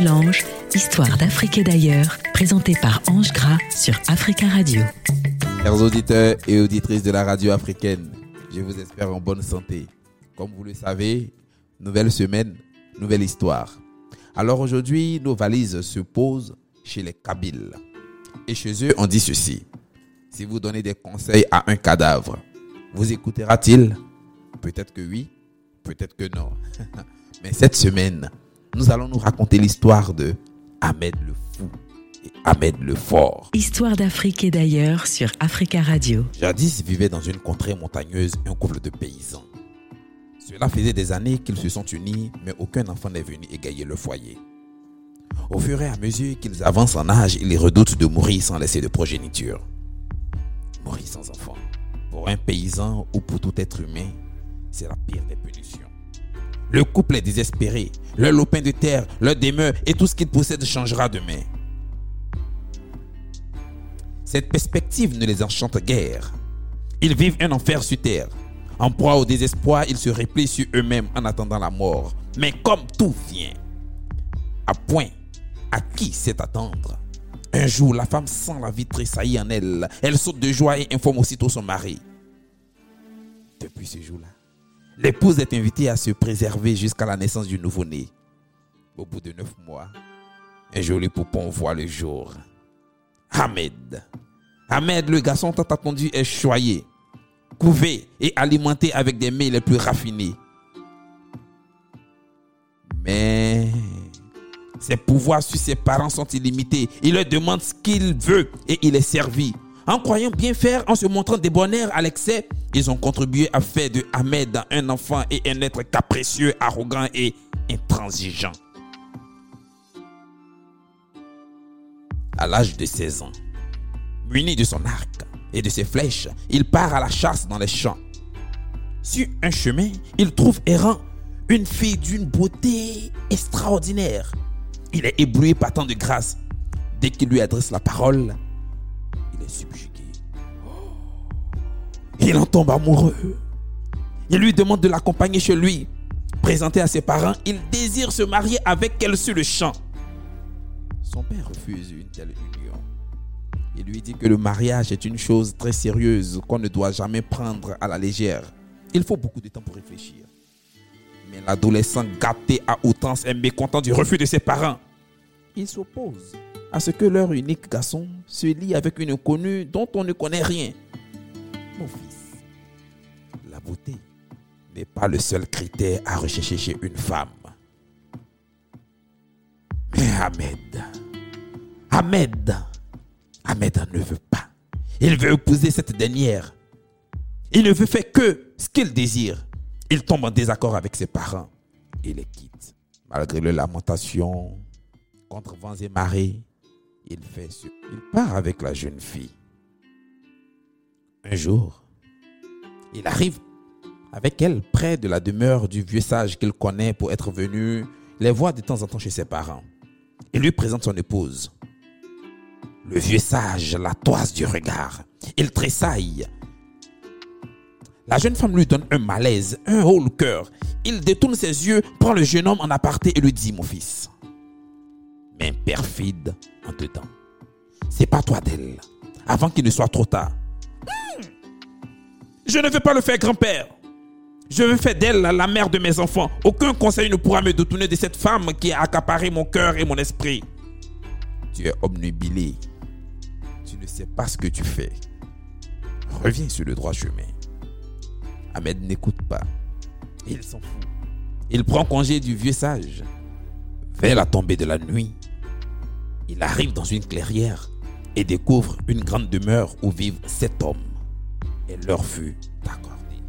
l'ange, histoire d'Afrique et d'ailleurs, présentée par Ange Gras sur Africa Radio. Chers auditeurs et auditrices de la radio africaine, je vous espère en bonne santé. Comme vous le savez, nouvelle semaine, nouvelle histoire. Alors aujourd'hui, nos valises se posent chez les Kabyles. Et chez eux, on dit ceci. Si vous donnez des conseils à un cadavre, vous écoutera-t-il? Peut-être que oui, peut-être que non. Mais cette semaine, nous allons nous raconter l'histoire de Ahmed le Fou et Ahmed le Fort. Histoire d'Afrique et d'ailleurs sur Africa Radio. Jadis vivait dans une contrée montagneuse un couple de paysans. Cela faisait des années qu'ils se sont unis, mais aucun enfant n'est venu égayer le foyer. Au fur et à mesure qu'ils avancent en âge, ils redoutent de mourir sans laisser de progéniture. Mourir sans enfant. Pour un paysan ou pour tout être humain, c'est la pire des punitions. Le couple est désespéré. Leur lopin de terre, leur demeure et tout ce qu'ils possèdent changera demain. Cette perspective ne les enchante guère. Ils vivent un enfer sur terre. En proie au désespoir, ils se replient sur eux-mêmes en attendant la mort. Mais comme tout vient, à point, à qui sait attendre? Un jour, la femme sent la vie tressaillir en elle. Elle saute de joie et informe aussitôt son mari. Depuis ce jour-là, l'épouse est invitée à se préserver jusqu'à la naissance du nouveau-né. Au bout de neuf mois, un joli poupon voit le jour. Ahmed. Ahmed, le garçon tant attendu, est choyé, couvé et alimenté avec des mets les plus raffinés. Mais ses pouvoirs sur ses parents sont illimités. Il leur demande ce qu'il veut et il est servi. En croyant bien faire, en se montrant débonnaires à l'excès, ils ont contribué à faire de Ahmed un enfant et un être capricieux, arrogant et intransigeant. À l'âge de 16 ans, muni de son arc et de ses flèches, il part à la chasse dans les champs. Sur un chemin, il trouve errant une fille d'une beauté extraordinaire. Il est ébloui par tant de grâce. Dès qu'il lui adresse la parole, il en tombe amoureux. Il lui demande de l'accompagner chez lui. Présenté à ses parents, il désire se marier avec elle sur le champ. Son père refuse une telle union. Il lui dit que le mariage est une chose très sérieuse qu'on ne doit jamais prendre à la légère. Il faut beaucoup de temps pour réfléchir. Mais l'adolescent gâté à outrance est mécontent du refus de ses parents. Il s'oppose à ce que leur unique garçon se lie avec une inconnue dont on ne connaît rien. Mon fils, la beauté n'est pas le seul critère à rechercher chez une femme. Mais Ahmed, Ahmed, Ahmed ne veut pas. Il veut épouser cette dernière. Il ne veut faire que ce qu'il désire. Il tombe en désaccord avec ses parents et les quitte. Malgré les lamentations, contre vents et marées, il part avec la jeune fille. Un jour, il arrive avec elle près de la demeure du vieux sage qu'il connaît pour être venu les voir de temps en temps chez ses parents. Il lui présente son épouse. Le vieux sage la toise du regard. Il tressaille. La jeune femme lui donne un malaise, un haut le cœur. Il détourne ses yeux, prend le jeune homme en aparté et lui dit Mon fils, mais perfide en dedans, c'est pas toi d'elle, avant qu'il ne soit trop tard. Hmm. Je ne veux pas le faire, grand-père. Je veux faire d'elle la mère de mes enfants. Aucun conseil ne pourra me détourner de cette femme qui a accaparé mon cœur et mon esprit. Tu es obnubilé. Tu ne sais pas ce que tu fais. Reviens sur le droit chemin. Ahmed n'écoute pas. Il s'en fout. Il prend congé du vieux sage. Vers la tombée de la nuit, il arrive dans une clairière et découvre une grande demeure où vivent sept hommes. Et leur fut accordée.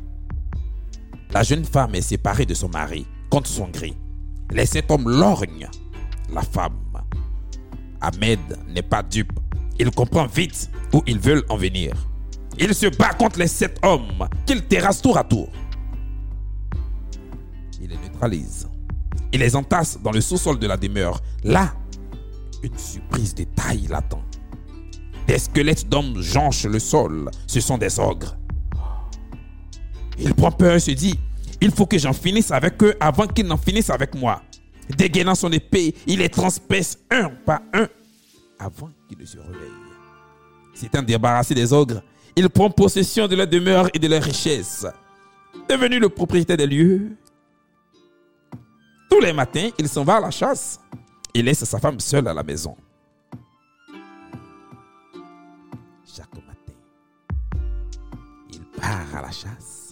La jeune femme est séparée de son mari contre son gré. Les sept hommes lorgnent la femme. Ahmed n'est pas dupe. Il comprend vite où ils veulent en venir. Il se bat contre les sept hommes qu'il terrasse tour à tour. Il les neutralise. Il les entasse dans le sous-sol de la demeure. Là, une surprise de taille l'attend. Des squelettes d'hommes jonchent le sol. Ce sont des ogres. Il prend peur et se dit, il faut que j'en finisse avec eux avant qu'ils n'en finissent avec moi. Dégainant son épée, il les transperce un par un avant qu'il ne se réveille. S'étant débarrassé des ogres, il prend possession de leur demeure et de leurs richesses. Devenu le propriétaire des lieux, tous les matins, il s'en va à la chasse et laisse sa femme seule à la maison. Chaque matin, il part à la chasse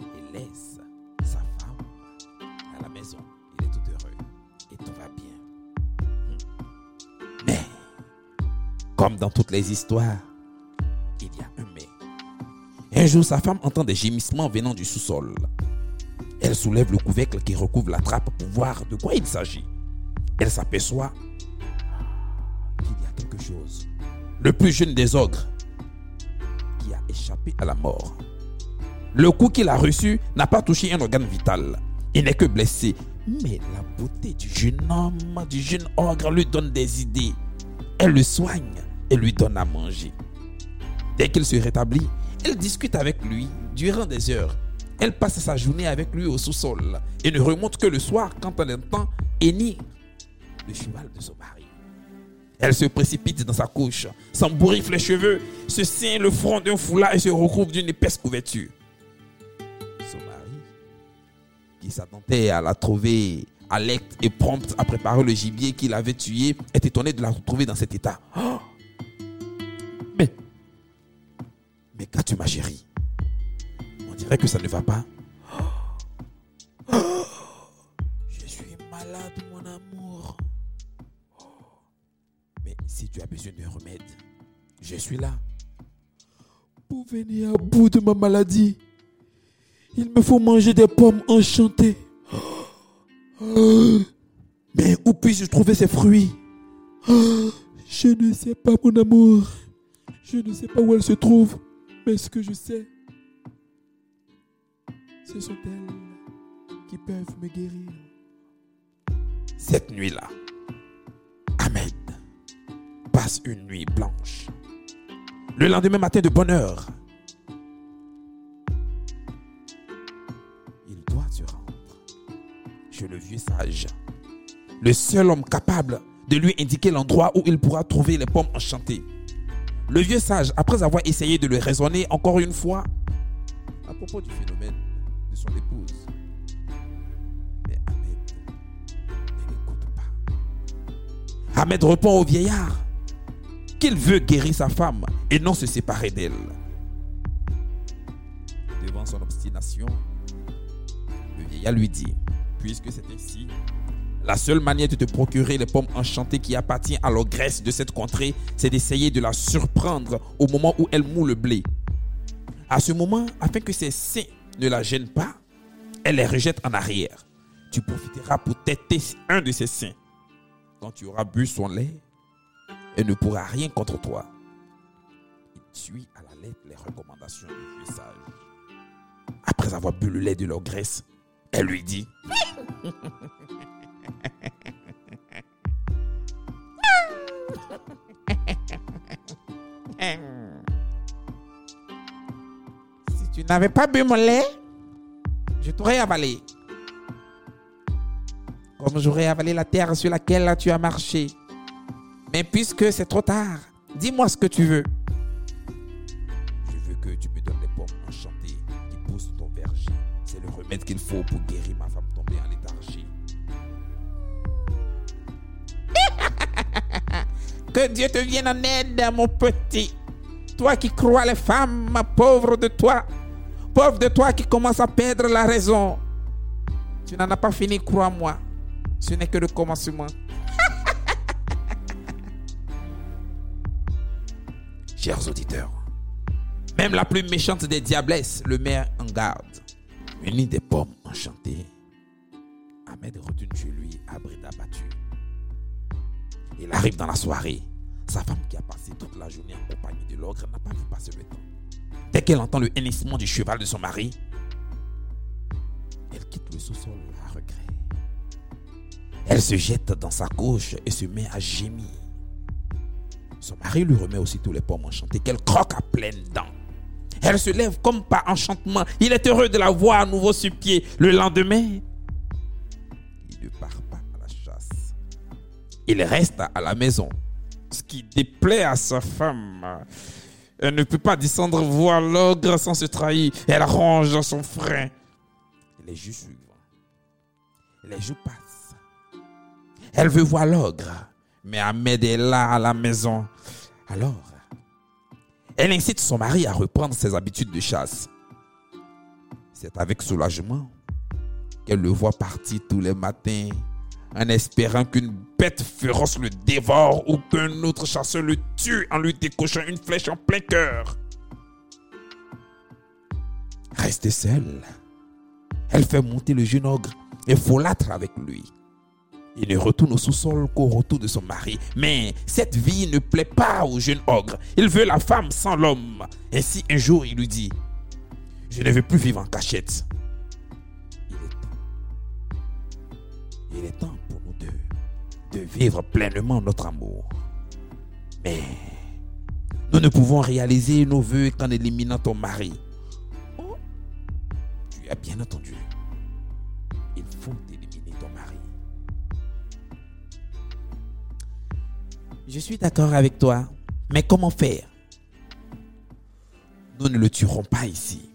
et laisse sa femme à la maison. Il est tout heureux et tout va bien. Mais, comme dans toutes les histoires, il y a un mais. Un jour, sa femme entend des gémissements venant du sous-sol. Elle soulève le couvercle qui recouvre la trappe pour voir de quoi il s'agit. Elle s'aperçoit qu'il y a quelque chose. Le plus jeune des ogres qui a échappé à la mort. Le coup qu'il a reçu n'a pas touché un organe vital. Il n'est que blessé. Mais la beauté du jeune homme, du jeune ogre lui donne des idées. Elle le soigne et lui donne à manger. Dès qu'il se rétablit, elle discute avec lui durant des heures. Elle passe sa journée avec lui au sous-sol et ne remonte que le soir quand elle entend hennir le cheval de son mari. Elle se précipite dans sa couche, s'embouriffe les cheveux, se ceint le front d'un foulard et se recouvre d'une épaisse couverture. Son mari, qui s'attendait à la trouver alecte et prompte à préparer le gibier qu'il avait tué, est étonné de la retrouver dans cet état. Oh mais, mais qu'as-tu ma chérie? On dirait que ça ne va pas. Oh Je suis malade, tu as besoin d'un remède, je suis là. Pour venir à bout de ma maladie, il me faut manger des pommes enchantées. Mais où puis-je trouver ces fruits? Je ne sais pas, mon amour. Je ne sais pas où elles se trouvent. Mais ce que je sais, ce sont elles qui peuvent me guérir. Cette nuit-là, une nuit blanche. Le lendemain matin de bonne heure, il doit se rendre chez le vieux sage, le seul homme capable de lui indiquer l'endroit où il pourra trouver les pommes enchantées. Le vieux sage, après avoir essayé de le raisonner encore une fois à propos du phénomène de son épouse, mais Ahmed ne l'écoute pas. Ahmed répond au vieillard qu'il veut guérir sa femme et non se séparer d'elle. Devant son obstination, le vieillard lui dit, puisque c'est ainsi, la seule manière de te procurer les pommes enchantées qui appartiennent à l'ogresse de cette contrée, c'est d'essayer de la surprendre au moment où elle moule le blé. À ce moment, afin que ses seins ne la gênent pas, elle les rejette en arrière. Tu profiteras pour têter un de ses seins. Quand tu auras bu son lait, elle ne pourra rien contre toi. Il suit à la lettre les recommandations du vieux sage. Après avoir bu le lait de l'ogresse, elle lui dit Si tu n'avais pas bu mon lait, je t'aurais avalé. Comme j'aurais avalé la terre sur laquelle tu as marché. Mais puisque c'est trop tard, dis-moi ce que tu veux. Je veux que tu me donnes les pommes enchantées qui poussent ton verger. C'est le remède qu'il faut pour guérir ma femme tombée en léthargie. que Dieu te vienne en aide, mon petit. Toi qui crois les femmes, pauvre de toi. Pauvre de toi qui commence à perdre la raison. Tu n'en as pas fini, crois-moi. Ce n'est que le commencement. Chers auditeurs, même la plus méchante des diablesses le met en garde. Muni des pommes enchantées, Ahmed retourne chez lui à bride abattue. Il arrive dans la soirée. Sa femme qui a passé toute la journée en compagnie de l'ogre n'a pas vu passer le temps. Dès qu'elle entend le hennissement du cheval de son mari, elle quitte le sous-sol à regret. Elle se jette dans sa couche et se met à gémir. Son mari lui remet aussitôt les pommes enchantées qu'elle croque à pleines dents. Elle se lève comme par enchantement. Il est heureux de la voir à nouveau sur pied. Le lendemain, il ne part pas à la chasse. Il reste à la maison, ce qui déplaît à sa femme. Elle ne peut pas descendre voir l'ogre sans se trahir. Elle range son frein. Les jours suivent. Les jours passent. Elle veut voir l'ogre. Mais Ahmed est là à la maison. Alors, elle incite son mari à reprendre ses habitudes de chasse. C'est avec soulagement qu'elle le voit partir tous les matins en espérant qu'une bête féroce le dévore ou qu'un autre chasseur le tue en lui décochant une flèche en plein cœur. Restée seule, elle fait monter le jeune ogre et folâtre avec lui. Il ne retourne au sous-sol qu'au retour de son mari. Mais cette vie ne plaît pas au jeune ogre. Il veut la femme sans l'homme. Ainsi, un jour, il lui dit, je ne veux plus vivre en cachette. Il est temps. Il est temps pour nous deux de vivre pleinement notre amour. Mais nous ne pouvons réaliser nos voeux qu'en éliminant ton mari. Oh, tu as bien entendu. Il faut Je suis d'accord avec toi, mais comment faire? Nous ne le tuerons pas ici.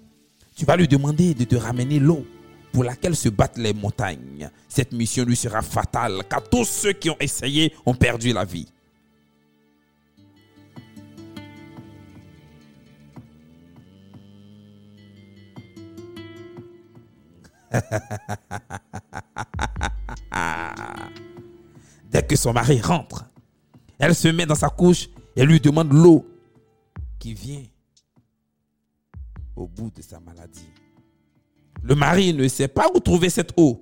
Tu vas lui demander de te ramener l'eau pour laquelle se battent les montagnes. Cette mission lui sera fatale, car tous ceux qui ont essayé ont perdu la vie. Dès que son mari rentre, elle se met dans sa couche et lui demande l'eau qui vient au bout de sa maladie. Le mari ne sait pas où trouver cette eau,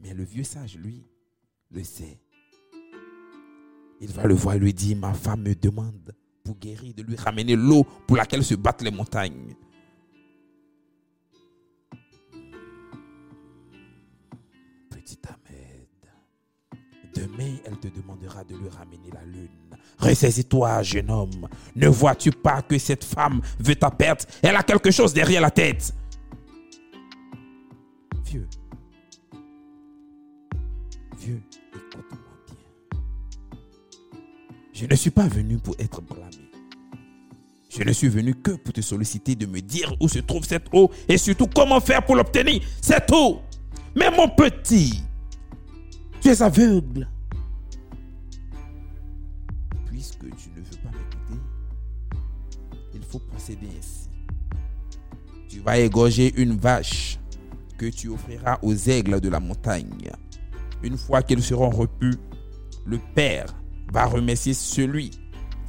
mais le vieux sage, lui, le sait. Il va le voir et lui dit, ma femme me demande pour guérir de lui ramener l'eau pour laquelle se battent les montagnes. Demain elle te demandera de lui ramener la lune. Ressaisis-toi, jeune homme. Ne vois-tu pas que cette femme veut ta perte? Elle a quelque chose derrière la tête. Vieux. Vieux, écoute-moi bien. Je ne suis pas venu pour être blâmé. Je ne suis venu que pour te solliciter de me dire où se trouve cette eau et surtout comment faire pour l'obtenir. Cette eau. Mais mon petit, tu es aveugle. Puisque tu ne veux pas m'écouter, il faut procéder ainsi. Tu vas égorger une vache que tu offriras aux aigles de la montagne. Une fois qu'ils seront repus, le Père va remercier celui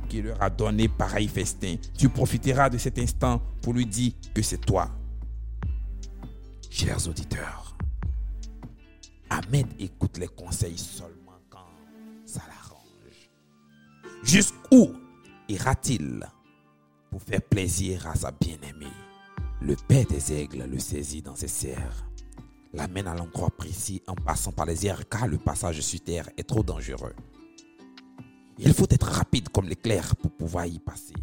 qui leur a donné pareil festin. Tu profiteras de cet instant pour lui dire que c'est toi. Chers auditeurs, Ahmed écoute les conseils seulement Jusqu'où ira-t-il pour faire plaisir à sa bien-aimée? Le père des aigles le saisit dans ses serres, l'amène à l'endroit précis en passant par les airs car le passage sur terre est trop dangereux. Il faut être rapide comme l'éclair pour pouvoir y passer.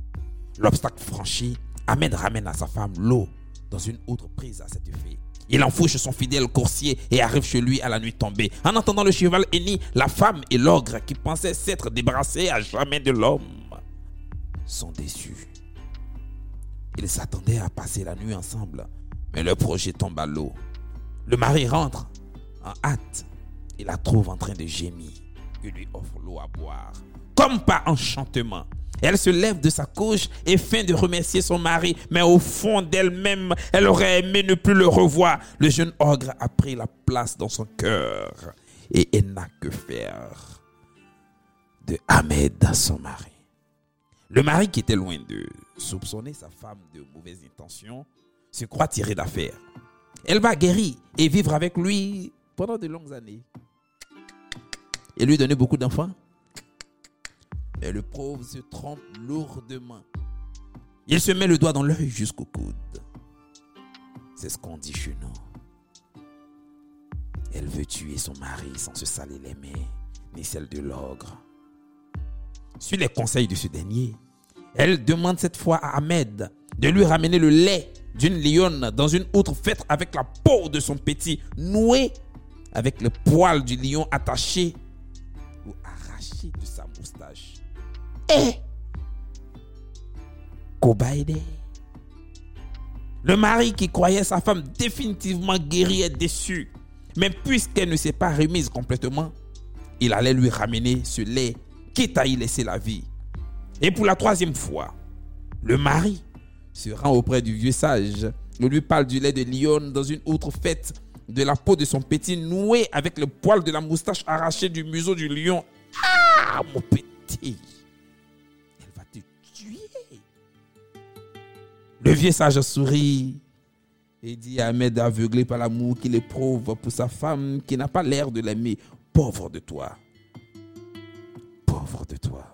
L'obstacle franchi, Ahmed ramène à sa femme l'eau dans une autre prise à cet effet. Il enfouche son fidèle coursier et arrive chez lui à la nuit tombée. En entendant le cheval henni, la femme et l'ogre qui pensaient s'être débarrassés à jamais de l'homme sont déçus. Ils s'attendaient à passer la nuit ensemble, mais le projet tombe à l'eau. Le mari rentre en hâte. Il la trouve en train de gémir. Il lui offre l'eau à boire. Comme par enchantement, elle se lève de sa couche et feint de remercier son mari, mais au fond d'elle-même, elle aurait aimé ne plus le revoir. Le jeune ogre a pris la place dans son cœur et elle n'a que faire de Ahmed, son mari. Le mari qui était loin de soupçonner sa femme de mauvaises intentions se croit tiré d'affaire. Elle va guérir et vivre avec lui pendant de longues années. Et lui donner beaucoup d'enfants. Mais le pauvre se trompe lourdement. Il se met le doigt dans l'œil jusqu'au coude. C'est ce qu'on dit chez nous. Elle veut tuer son mari sans se salir les mains, ni celle de l'ogre. Sur les conseils de ce dernier, elle demande cette fois à Ahmed de lui ramener le lait d'une lionne dans une outre faite avec la peau de son petit noué avec le poil du lion attaché Eh Kobaïdé. Le mari qui croyait sa femme définitivement guérie est déçu. Mais puisqu'elle ne s'est pas remise complètement, il allait lui ramener ce lait, quitte à y laisser la vie. Et pour la troisième fois, le mari se rend auprès du vieux sage. Il lui parle du lait de lion dans une autre fête, de la peau de son petit noué avec le poil de la moustache arraché du museau du lion. Ah, mon petit, Le vieux sage sourit et dit à Ahmed aveuglé par l'amour qu'il éprouve pour sa femme qui n'a pas l'air de l'aimer. Pauvre de toi. Pauvre de toi.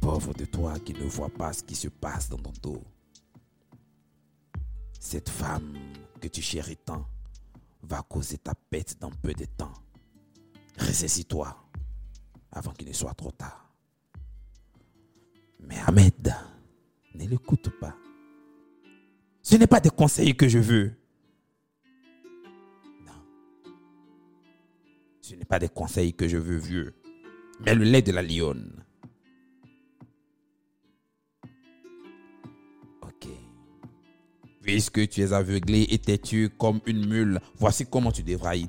Pauvre de toi qui ne vois pas ce qui se passe dans ton dos. Cette femme que tu chéris tant va causer ta pète dans peu de temps. Ressaisis-toi avant qu'il ne soit trop tard. Mais Ahmed, ne l'écoute pas. Ce n'est pas des conseils que je veux. Non. Ce n'est pas des conseils que je veux, vieux, mais le lait de la lionne. Ok. Puisque tu es aveuglé et têtu comme une mule, voici comment tu devras y,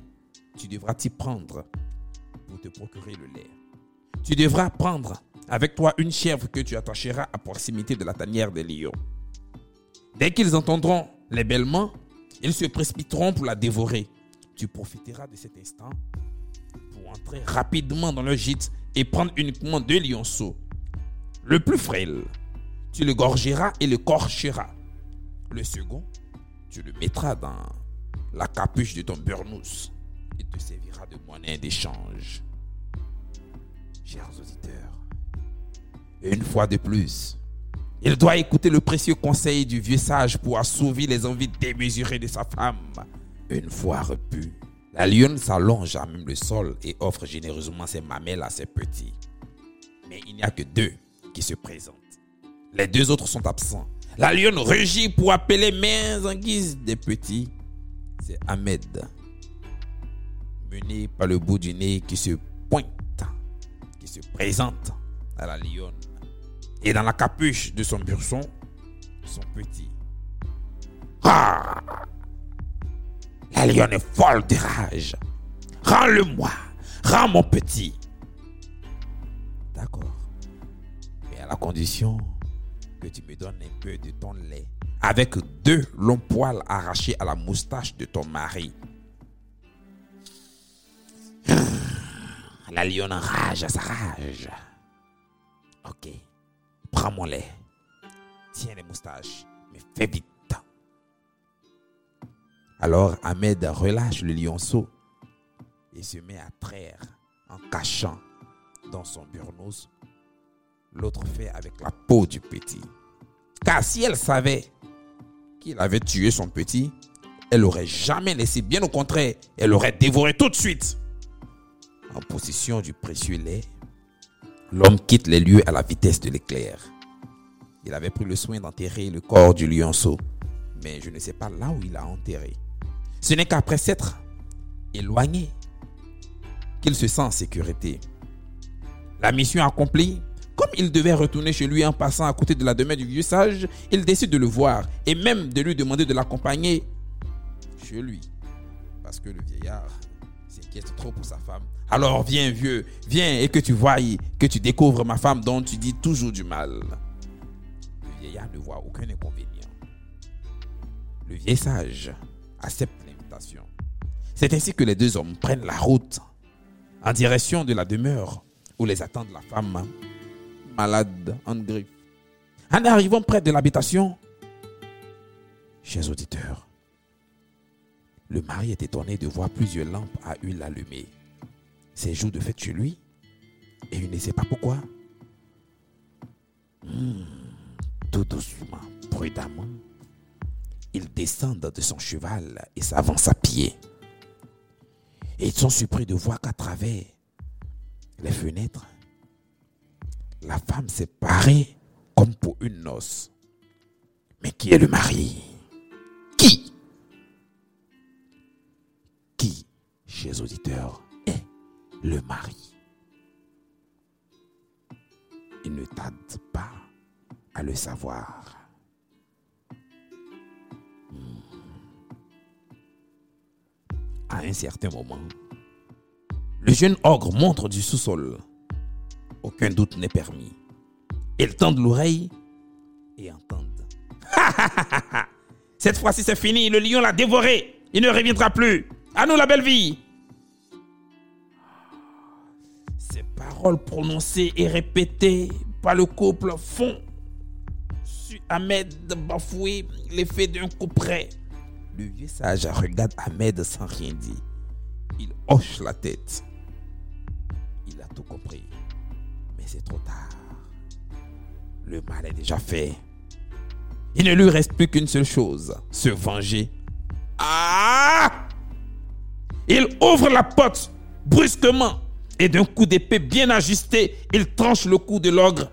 tu devras t'y prendre pour te procurer le lait. Tu devras prendre avec toi une chèvre que tu attacheras à proximité de la tanière des lions. Dès qu'ils entendront les bêlements, ils se précipiteront pour la dévorer. Tu profiteras de cet instant pour entrer rapidement dans le gîte et prendre uniquement deux lionceaux. Le plus frêle, tu le gorgeras et le corcheras. Le second, tu le mettras dans la capuche de ton burnous. Il te servira de monnaie d'échange. Chers auditeurs, une fois de plus, il doit écouter le précieux conseil du vieux sage pour assouvir les envies démesurées de sa femme. Une fois repu, la lionne s'allonge à même le sol et offre généreusement ses mamelles à ses petits. Mais il n'y a que deux qui se présentent. Les deux autres sont absents. La lionne rugit pour appeler mais en guise des petits. C'est Ahmed, mené par le bout du nez qui se pointe, qui se présente à la lionne. Et dans la capuche de son burson, son petit. Ah La lionne est folle de rage. Rends-le-moi. Rends mon petit. D'accord. Mais à la condition que tu me donnes un peu de ton lait avec deux longs poils arrachés à la moustache de ton mari. La lionne rage à sa rage. Lait. Tiens les moustaches, mais fais vite. Alors Ahmed relâche le lionceau et se met à traire en cachant dans son burnous l'autre fait avec la peau du petit. Car si elle savait qu'il avait tué son petit, elle n'aurait jamais laissé, bien au contraire, elle aurait dévoré tout de suite. En possession du précieux lait, l'homme quitte les lieux à la vitesse de l'éclair. Il avait pris le soin d'enterrer le corps du lionceau, mais je ne sais pas là où il l'a enterré. Ce n'est qu'après s'être éloigné qu'il se sent en sécurité. La mission accomplie, comme il devait retourner chez lui en passant à côté de la demeure du vieux sage, il décide de le voir et même de lui demander de l'accompagner chez lui. Parce que le vieillard s'inquiète trop pour sa femme. Alors viens vieux, viens et que tu voies, que tu découvres ma femme dont tu dis toujours du mal. Le vieillard ne voit aucun inconvénient. Le vieil sage accepte l'invitation. C'est ainsi que les deux hommes prennent la route en direction de la demeure où les attend la femme malade en griffe. En arrivant près de l'habitation, chers auditeurs, le mari est étonné de voir plusieurs lampes à huile allumées. C'est jour de fête chez lui et il ne sait pas pourquoi. Hmm, tout doucement, prudemment, ils descendent de son cheval et s'avancent à pied. Et ils sont surpris de voir qu'à travers les fenêtres, la femme s'est parée comme pour une noce. Mais qui est le mari? Chers auditeurs, est le mari. Il ne tarde pas à le savoir. À un certain moment, le jeune ogre montre du sous-sol. Aucun doute n'est permis. Ils tendent l'oreille et entendent. Cette fois-ci, c'est fini. Le lion l'a dévoré. Il ne reviendra plus. À nous, la belle vie. Paroles prononcées et répétées par le couple font sur Ahmed bafouer l'effet d'un coup près. Le vieux sage regarde Ahmed sans rien dire. Il hoche la tête. Il a tout compris. Mais c'est trop tard. Le mal est déjà fait. Il ne lui reste plus qu'une seule chose, se venger. Ah Il ouvre la porte brusquement et d'un coup d'épée bien ajusté, il tranche le cou de l'ogre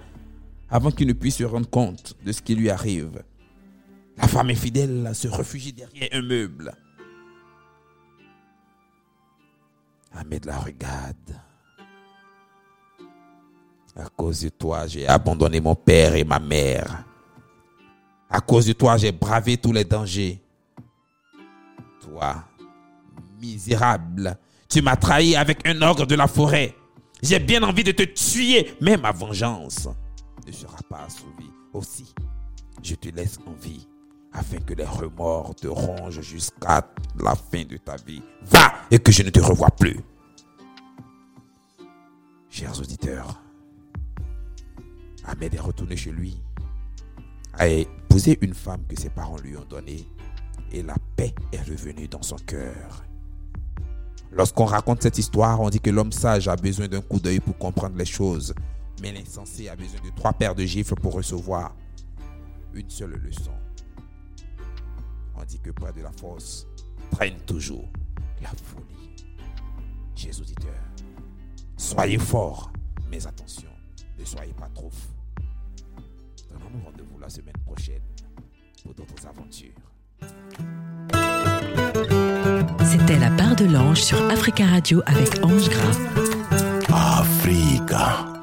avant qu'il ne puisse se rendre compte de ce qui lui arrive. La femme infidèle se réfugie derrière un meuble. Ahmed la regarde. À cause de toi, j'ai abandonné mon père et ma mère. À cause de toi, j'ai bravé tous les dangers. Toi, misérable, tu m'as trahi avec un ogre de la forêt. J'ai bien envie de te tuer, mais ma vengeance ne sera pas assouvie. Aussi, je te laisse en vie afin que les remords te rongent jusqu'à la fin de ta vie. Va et que je ne te revoie plus. Chers auditeurs, Ahmed est retourné chez lui, a épousé une femme que ses parents lui ont donnée et la paix est revenue dans son cœur. Lorsqu'on raconte cette histoire, on dit que l'homme sage a besoin d'un coup d'œil pour comprendre les choses, mais l'insensé a besoin de trois paires de gifles pour recevoir une seule leçon. On dit que près de la force traîne toujours la folie. Chers auditeurs, soyez forts, mais attention, ne soyez pas trop fous. Donnons-nous rendez-vous la semaine prochaine pour d'autres aventures. C'était la part de l'ange sur Africa Radio avec Ange Gras. Africa.